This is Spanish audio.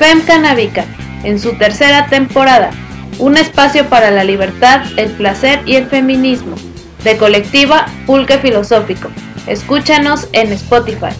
FEM Canábica, en su tercera temporada, un espacio para la libertad, el placer y el feminismo, de colectiva Pulque Filosófico. Escúchanos en Spotify.